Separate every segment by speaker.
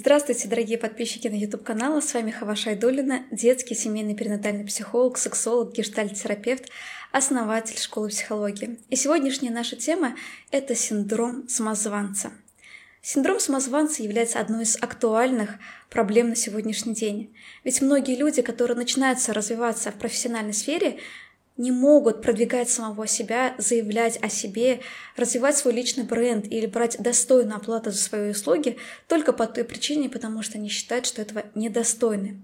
Speaker 1: Здравствуйте, дорогие подписчики на YouTube-канала. С вами Хава Шайдулина, детский семейный перинатальный психолог, сексолог, гештальт-терапевт, основатель школы психологии. И сегодняшняя наша тема – это синдром самозванца. Синдром самозванца является одной из актуальных проблем на сегодняшний день. Ведь многие люди, которые начинаются развиваться в профессиональной сфере, не могут продвигать самого себя, заявлять о себе, развивать свой личный бренд или брать достойную оплату за свои услуги только по той причине, потому что они считают, что этого недостойны.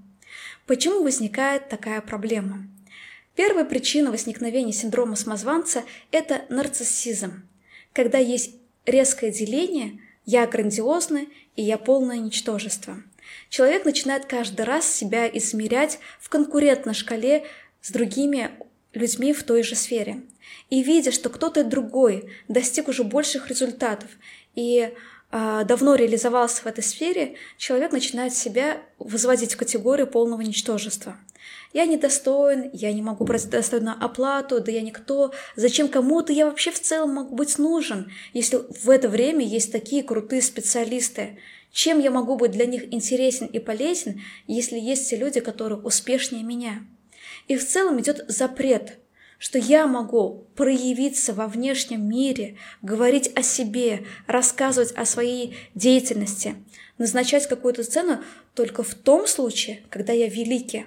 Speaker 1: Почему возникает такая проблема? Первая причина возникновения синдрома самозванца – это нарциссизм, когда есть резкое деление «я грандиозный» и «я полное ничтожество». Человек начинает каждый раз себя измерять в конкурентной шкале с другими людьми в той же сфере. И видя, что кто-то другой достиг уже больших результатов и э, давно реализовался в этой сфере, человек начинает себя возводить в категорию полного ничтожества. Я недостоин, я не могу брать достойную оплату, да я никто. Зачем кому-то я вообще в целом могу быть нужен, если в это время есть такие крутые специалисты? Чем я могу быть для них интересен и полезен, если есть те люди, которые успешнее меня? И в целом идет запрет, что я могу проявиться во внешнем мире, говорить о себе, рассказывать о своей деятельности, назначать какую-то цену только в том случае, когда я великий,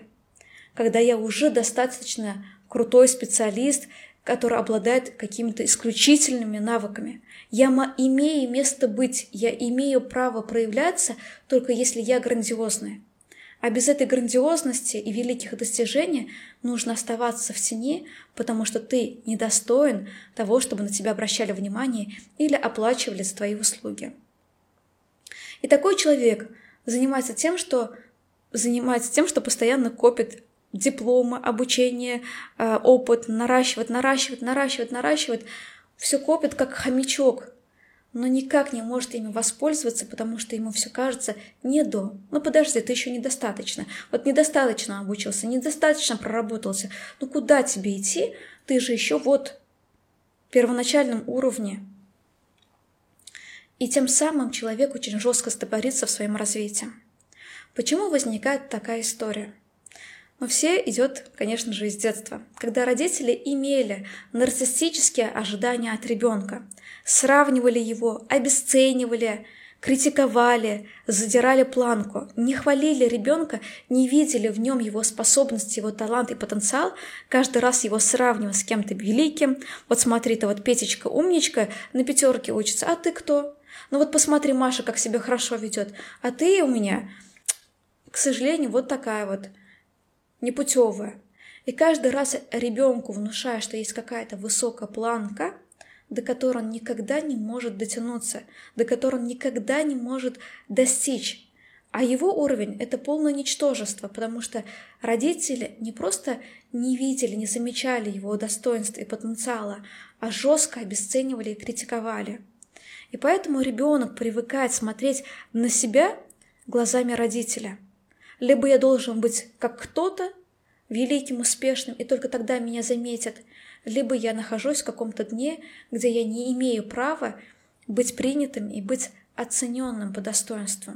Speaker 1: когда я уже достаточно крутой специалист, который обладает какими-то исключительными навыками. Я имею место быть, я имею право проявляться, только если я грандиозный. А без этой грандиозности и великих достижений нужно оставаться в тени, потому что ты недостоин того, чтобы на тебя обращали внимание или оплачивали за твои услуги. И такой человек занимается тем, что занимается тем, что постоянно копит дипломы, обучение, э, опыт, наращивает, наращивает, наращивает, наращивает. Все копит как хомячок, но никак не может ими воспользоваться, потому что ему все кажется не до. Ну подожди, ты еще недостаточно. Вот недостаточно обучился, недостаточно проработался. Ну куда тебе идти? Ты же еще вот в первоначальном уровне. И тем самым человек очень жестко стопорится в своем развитии. Почему возникает такая история? Но все идет, конечно же, из детства, когда родители имели нарциссические ожидания от ребенка, сравнивали его, обесценивали, критиковали, задирали планку, не хвалили ребенка, не видели в нем его способности, его талант и потенциал, каждый раз его сравнивая с кем-то великим. Вот смотри, то вот Петечка умничка, на пятерке учится, а ты кто? Ну вот посмотри, Маша, как себя хорошо ведет, а ты у меня, к сожалению, вот такая вот непутевая. И каждый раз ребенку внушая, что есть какая-то высокая планка, до которой он никогда не может дотянуться, до которой он никогда не может достичь. А его уровень – это полное ничтожество, потому что родители не просто не видели, не замечали его достоинства и потенциала, а жестко обесценивали и критиковали. И поэтому ребенок привыкает смотреть на себя глазами родителя – либо я должен быть как кто-то, великим, успешным, и только тогда меня заметят, либо я нахожусь в каком-то дне, где я не имею права быть принятым и быть оцененным по достоинству.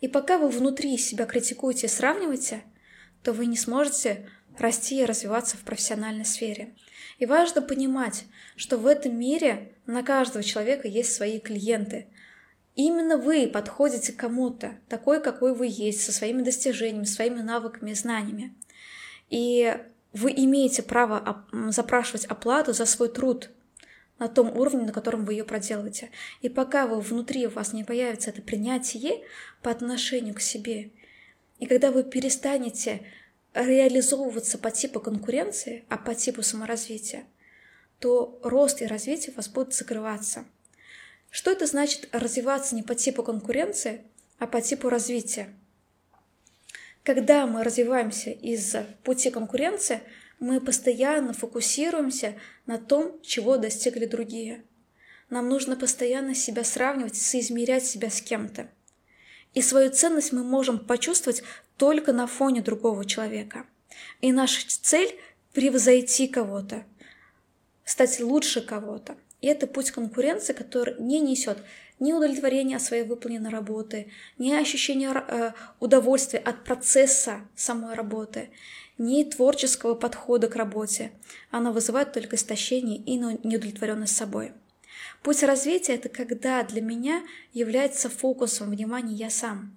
Speaker 1: И пока вы внутри себя критикуете и сравниваете, то вы не сможете расти и развиваться в профессиональной сфере. И важно понимать, что в этом мире на каждого человека есть свои клиенты, Именно вы подходите кому-то, такой, какой вы есть, со своими достижениями, своими навыками и знаниями. И вы имеете право запрашивать оплату за свой труд на том уровне, на котором вы ее проделываете. И пока вы внутри у вас не появится это принятие по отношению к себе, и когда вы перестанете реализовываться по типу конкуренции, а по типу саморазвития, то рост и развитие у вас будут закрываться – что это значит развиваться не по типу конкуренции, а по типу развития? Когда мы развиваемся из пути конкуренции, мы постоянно фокусируемся на том, чего достигли другие. Нам нужно постоянно себя сравнивать, соизмерять себя с кем-то. И свою ценность мы можем почувствовать только на фоне другого человека. И наша цель – превзойти кого-то, стать лучше кого-то. И это путь конкуренции, который не несет ни удовлетворения от своей выполненной работы, ни ощущения э, удовольствия от процесса самой работы, ни творческого подхода к работе. Она вызывает только истощение и неудовлетворенность собой. Путь развития – это когда для меня является фокусом внимания я сам.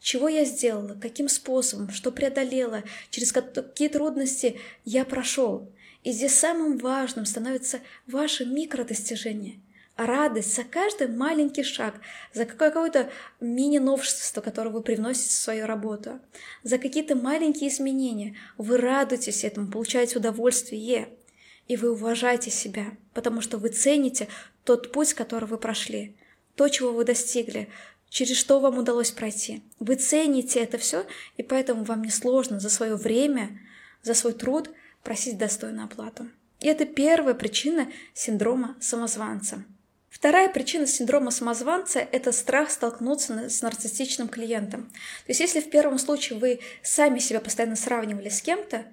Speaker 1: Чего я сделала, каким способом, что преодолела, через какие трудности я прошел. И здесь самым важным становится ваше микродостижение – радость за каждый маленький шаг, за какое-то мини-новшество, которое вы привносите в свою работу, за какие-то маленькие изменения. Вы радуетесь этому, получаете удовольствие, и вы уважаете себя, потому что вы цените тот путь, который вы прошли, то, чего вы достигли, через что вам удалось пройти. Вы цените это все, и поэтому вам не сложно за свое время, за свой труд просить достойную оплату. И это первая причина синдрома самозванца. Вторая причина синдрома самозванца – это страх столкнуться с нарциссичным клиентом. То есть если в первом случае вы сами себя постоянно сравнивали с кем-то,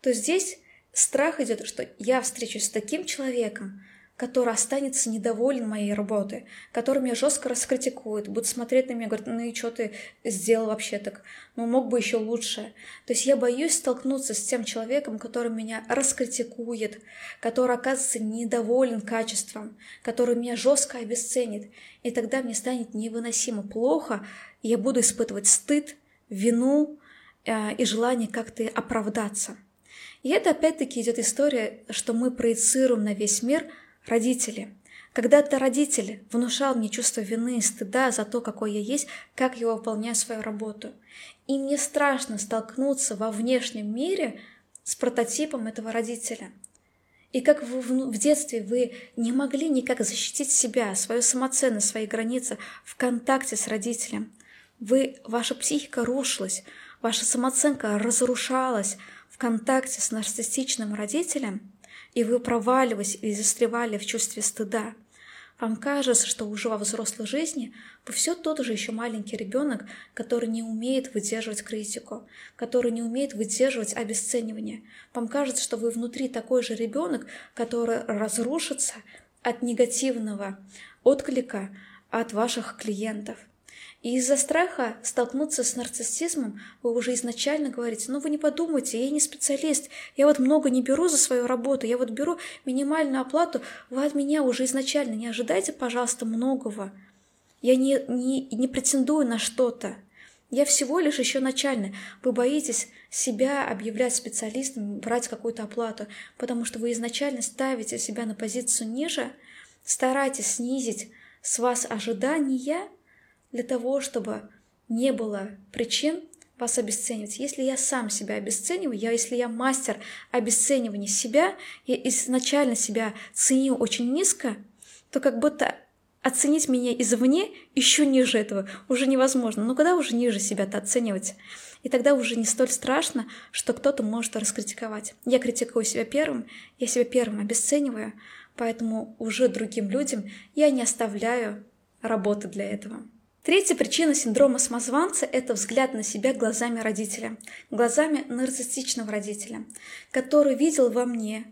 Speaker 1: то здесь страх идет, что я встречусь с таким человеком, который останется недоволен моей работой, который меня жестко раскритикует, будет смотреть на меня говорит, ну и что ты сделал вообще так? Ну мог бы еще лучше. То есть я боюсь столкнуться с тем человеком, который меня раскритикует, который оказывается недоволен качеством, который меня жестко обесценит. И тогда мне станет невыносимо плохо, и я буду испытывать стыд, вину э, и желание как-то оправдаться. И это опять-таки идет история, что мы проецируем на весь мир – Родители. Когда-то родитель внушал мне чувство вины и стыда за то, какой я есть, как я выполняю свою работу. И мне страшно столкнуться во внешнем мире с прототипом этого родителя. И как в, в, в детстве вы не могли никак защитить себя, свою самоценность, свои границы в контакте с родителем. Вы, ваша психика рушилась, ваша самооценка разрушалась в контакте с нарциссичным родителем – и вы проваливались и застревали в чувстве стыда. Вам кажется, что уже во взрослой жизни вы все тот же еще маленький ребенок, который не умеет выдерживать критику, который не умеет выдерживать обесценивание. Вам кажется, что вы внутри такой же ребенок, который разрушится от негативного отклика от ваших клиентов. И из-за страха столкнуться с нарциссизмом вы уже изначально говорите, ну вы не подумайте, я не специалист, я вот много не беру за свою работу, я вот беру минимальную оплату, вы от меня уже изначально не ожидайте, пожалуйста, многого. Я не, не, не претендую на что-то. Я всего лишь еще начальный. Вы боитесь себя объявлять специалистом, брать какую-то оплату, потому что вы изначально ставите себя на позицию ниже, старайтесь снизить с вас ожидания, для того, чтобы не было причин вас обесценивать. Если я сам себя обесцениваю, я, если я мастер обесценивания себя, я изначально себя ценю очень низко, то как будто оценить меня извне еще ниже этого уже невозможно. Ну когда уже ниже себя-то оценивать? И тогда уже не столь страшно, что кто-то может раскритиковать. Я критикую себя первым, я себя первым обесцениваю, поэтому уже другим людям я не оставляю работы для этого. Третья причина синдрома самозванца – это взгляд на себя глазами родителя, глазами нарциссичного родителя, который видел во мне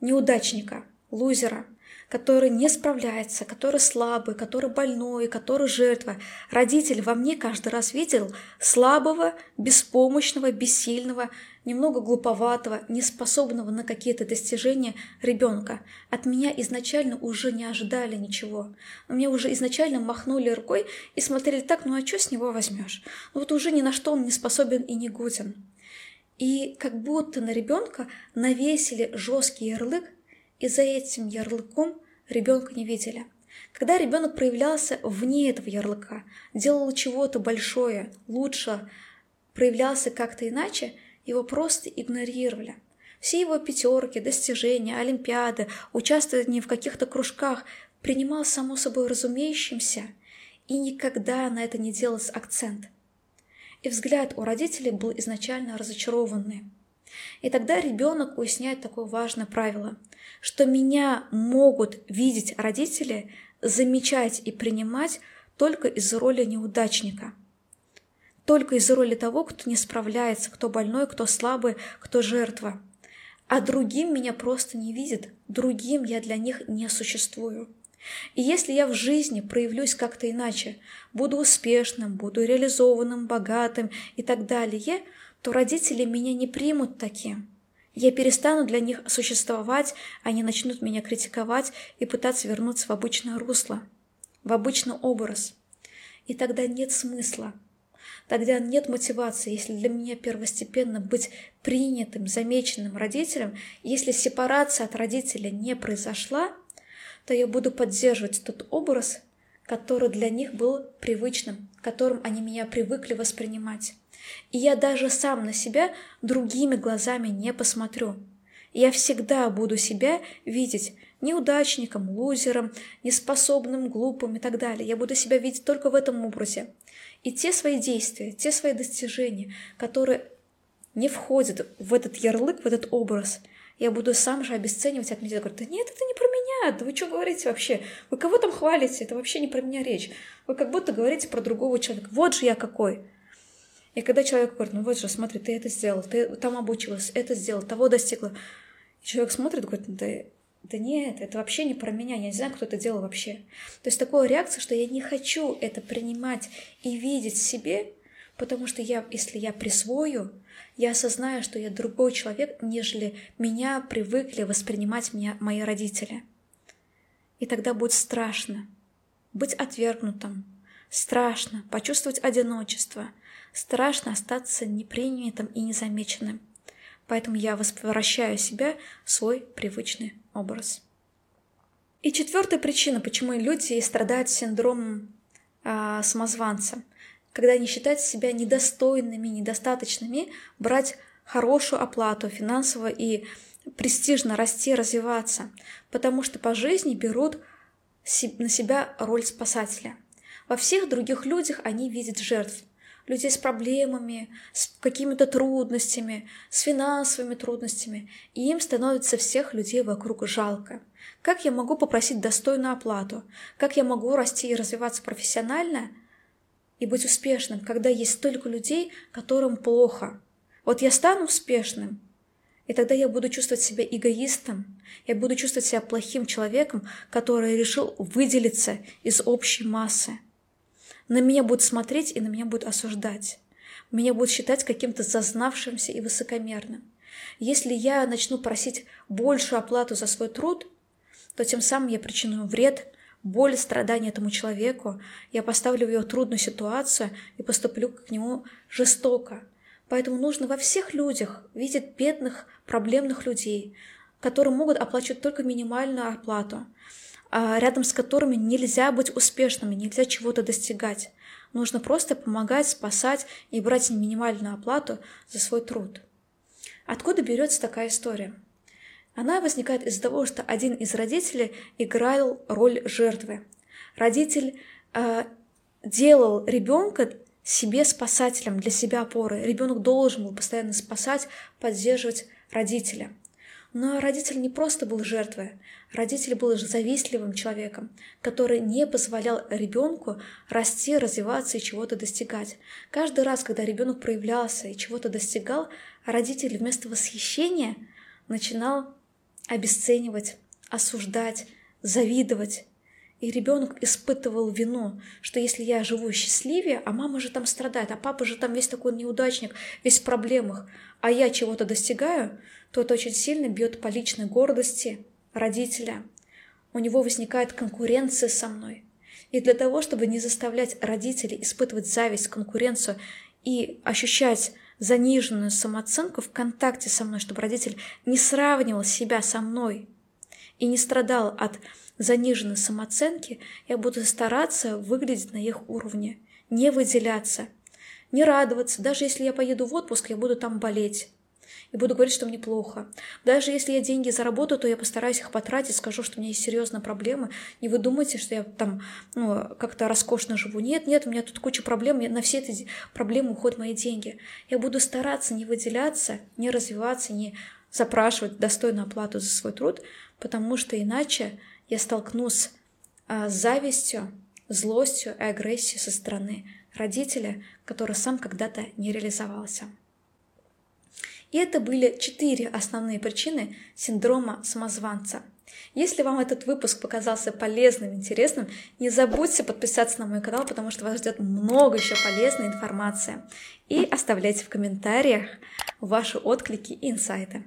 Speaker 1: неудачника, лузера, который не справляется, который слабый, который больной, который жертва. Родитель во мне каждый раз видел слабого, беспомощного, бессильного, немного глуповатого, неспособного на какие-то достижения ребенка. От меня изначально уже не ожидали ничего. Мне уже изначально махнули рукой и смотрели так, ну а что с него возьмешь? Ну вот уже ни на что он не способен и не годен. И как будто на ребенка навесили жесткий ярлык и за этим ярлыком ребенка не видели. Когда ребенок проявлялся вне этого ярлыка, делал чего-то большое, лучше, проявлялся как-то иначе, его просто игнорировали. Все его пятерки, достижения, олимпиады, участвование в каких-то кружках принимал само собой разумеющимся, и никогда на это не делался акцент. И взгляд у родителей был изначально разочарованный. И тогда ребенок уясняет такое важное правило, что меня могут видеть родители, замечать и принимать только из роли неудачника. Только из роли того, кто не справляется, кто больной, кто слабый, кто жертва. А другим меня просто не видят, другим я для них не существую. И если я в жизни проявлюсь как-то иначе, буду успешным, буду реализованным, богатым и так далее, то родители меня не примут таким. Я перестану для них существовать, они начнут меня критиковать и пытаться вернуться в обычное русло, в обычный образ. И тогда нет смысла. Тогда нет мотивации, если для меня первостепенно быть принятым, замеченным родителем, если сепарация от родителя не произошла, то я буду поддерживать тот образ, который для них был привычным, которым они меня привыкли воспринимать. И я даже сам на себя другими глазами не посмотрю. Я всегда буду себя видеть неудачником, лузером, неспособным, глупым и так далее. Я буду себя видеть только в этом образе. И те свои действия, те свои достижения, которые не входят в этот ярлык, в этот образ, я буду сам же обесценивать, отметить, говорю, да нет, это не про меня, да вы что говорите вообще? Вы кого там хвалите? Это вообще не про меня речь. Вы как будто говорите про другого человека. Вот же я какой. И когда человек говорит, ну вот же, смотри, ты это сделал, ты там обучилась, это сделал, того достигла. И человек смотрит говорит, да, да нет, это вообще не про меня, я не знаю, кто это делал вообще. То есть такая реакция, что я не хочу это принимать и видеть в себе, потому что я, если я присвою, я осознаю, что я другой человек, нежели меня привыкли воспринимать меня мои родители. И тогда будет страшно быть отвергнутым, страшно почувствовать одиночество, страшно остаться непринятым и незамеченным. Поэтому я возвращаю себя в свой привычный образ. И четвертая причина, почему люди страдают синдромом э, самозванца, когда они считают себя недостойными, недостаточными брать хорошую оплату финансово и престижно расти, развиваться, потому что по жизни берут на себя роль спасателя. Во всех других людях они видят жертв, людей с проблемами, с какими-то трудностями, с финансовыми трудностями, и им становится всех людей вокруг жалко. Как я могу попросить достойную оплату? Как я могу расти и развиваться профессионально и быть успешным, когда есть столько людей, которым плохо? Вот я стану успешным, и тогда я буду чувствовать себя эгоистом, я буду чувствовать себя плохим человеком, который решил выделиться из общей массы на меня будут смотреть и на меня будут осуждать. Меня будут считать каким-то зазнавшимся и высокомерным. Если я начну просить большую оплату за свой труд, то тем самым я причиню вред, боль, страдания этому человеку, я поставлю в его трудную ситуацию и поступлю к нему жестоко. Поэтому нужно во всех людях видеть бедных, проблемных людей, которые могут оплачивать только минимальную оплату, рядом с которыми нельзя быть успешными, нельзя чего-то достигать. Нужно просто помогать, спасать и брать минимальную оплату за свой труд. Откуда берется такая история? Она возникает из-за того, что один из родителей играл роль жертвы. Родитель э, делал ребенка себе спасателем, для себя опорой. Ребенок должен был постоянно спасать, поддерживать родителя. Но родитель не просто был жертвой, родитель был завистливым человеком, который не позволял ребенку расти, развиваться и чего-то достигать. Каждый раз, когда ребенок проявлялся и чего-то достигал, родитель вместо восхищения начинал обесценивать, осуждать, завидовать. И ребенок испытывал вину, что если я живу счастливее, а мама же там страдает, а папа же там весь такой неудачник, весь в проблемах, а я чего-то достигаю, то это очень сильно бьет по личной гордости родителя. У него возникает конкуренция со мной. И для того, чтобы не заставлять родителей испытывать зависть, конкуренцию и ощущать заниженную самооценку в контакте со мной, чтобы родитель не сравнивал себя со мной и не страдал от заниженной самооценки, я буду стараться выглядеть на их уровне, не выделяться, не радоваться. Даже если я поеду в отпуск, я буду там болеть и буду говорить, что мне плохо. Даже если я деньги заработаю, то я постараюсь их потратить, скажу, что у меня есть серьезные проблемы. Не вы думаете, что я там ну, как-то роскошно живу. Нет, нет, у меня тут куча проблем, на все эти проблемы уходят мои деньги. Я буду стараться не выделяться, не развиваться, не запрашивать достойную оплату за свой труд, потому что иначе я столкнусь а, с завистью, злостью и агрессией со стороны родителя, который сам когда-то не реализовался. И это были четыре основные причины синдрома самозванца. Если вам этот выпуск показался полезным, интересным, не забудьте подписаться на мой канал, потому что вас ждет много еще полезной информации. И оставляйте в комментариях ваши отклики и инсайты.